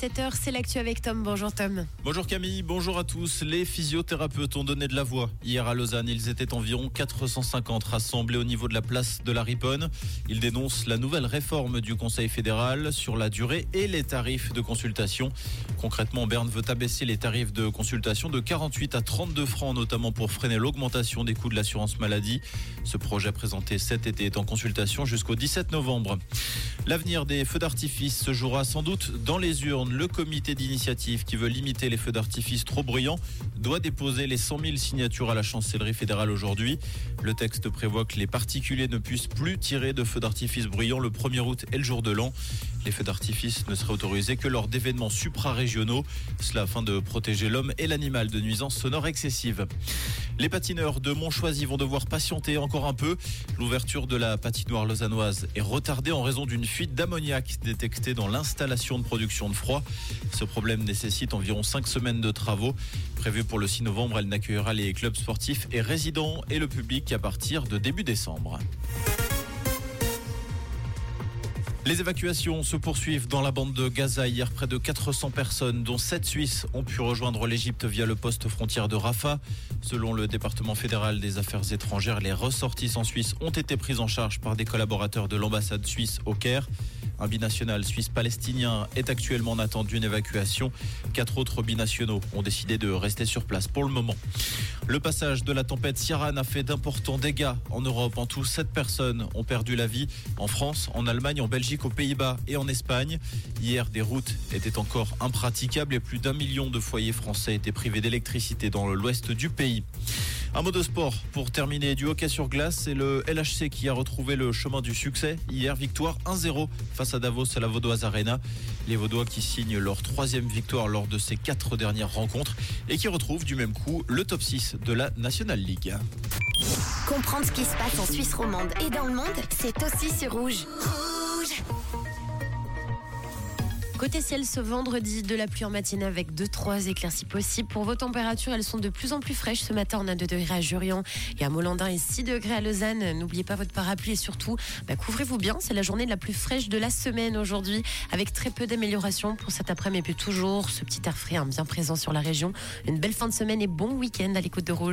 7h, c'est l'actu avec Tom. Bonjour Tom. Bonjour Camille, bonjour à tous. Les physiothérapeutes ont donné de la voix. Hier à Lausanne, ils étaient environ 450 rassemblés au niveau de la place de la Riponne. Ils dénoncent la nouvelle réforme du Conseil fédéral sur la durée et les tarifs de consultation. Concrètement, Berne veut abaisser les tarifs de consultation de 48 à 32 francs, notamment pour freiner l'augmentation des coûts de l'assurance maladie. Ce projet présenté cet été est en consultation jusqu'au 17 novembre. L'avenir des feux d'artifice se jouera sans doute dans les urnes. Le comité d'initiative qui veut limiter les feux d'artifice trop bruyants doit déposer les 100 000 signatures à la chancellerie fédérale aujourd'hui. Le texte prévoit que les particuliers ne puissent plus tirer de feux d'artifice bruyants le 1er août et le jour de l'an. Les feux d'artifice ne seraient autorisés que lors d'événements suprarégionaux, cela afin de protéger l'homme et l'animal de nuisances sonores excessives. Les patineurs de Montchoisy vont devoir patienter encore un peu. L'ouverture de la patinoire lausannoise est retardée en raison d'une fuite d'ammoniac détectée dans l'installation de production de froid. Ce problème nécessite environ 5 semaines de travaux. Prévue pour le 6 novembre, elle n'accueillera les clubs sportifs et résidents et le public qu'à partir de début décembre. Les évacuations se poursuivent dans la bande de Gaza. Hier, près de 400 personnes, dont 7 Suisses, ont pu rejoindre l'Égypte via le poste frontière de Rafah. Selon le département fédéral des affaires étrangères, les ressortissants suisses ont été pris en charge par des collaborateurs de l'ambassade suisse au Caire. Un binational suisse-palestinien est actuellement en attente d'une évacuation. Quatre autres binationaux ont décidé de rester sur place pour le moment. Le passage de la tempête Ciaran a fait d'importants dégâts en Europe. En tout, sept personnes ont perdu la vie en France, en Allemagne, en Belgique, aux Pays-Bas et en Espagne. Hier, des routes étaient encore impraticables et plus d'un million de foyers français étaient privés d'électricité dans l'ouest du pays. Un mot de sport pour terminer du hockey sur glace. C'est le LHC qui a retrouvé le chemin du succès. Hier, victoire 1-0 face à Davos à la Vaudoise Arena. Les Vaudois qui signent leur troisième victoire lors de ces quatre dernières rencontres et qui retrouvent du même coup le top 6 de la National League. Comprendre ce qui se passe en Suisse romande et dans le monde, c'est aussi sur Rouge. Côté ciel ce vendredi, de la pluie en matinée avec 2-3 éclaircies possibles. Pour vos températures, elles sont de plus en plus fraîches. Ce matin, on a 2 degrés à Jurion et à Molandin et 6 degrés à Lausanne. N'oubliez pas votre parapluie et surtout, bah, couvrez-vous bien. C'est la journée la plus fraîche de la semaine aujourd'hui avec très peu d'amélioration pour cet après-midi. Puis toujours ce petit air frais hein, bien présent sur la région. Une belle fin de semaine et bon week-end à l'écoute de Rouge.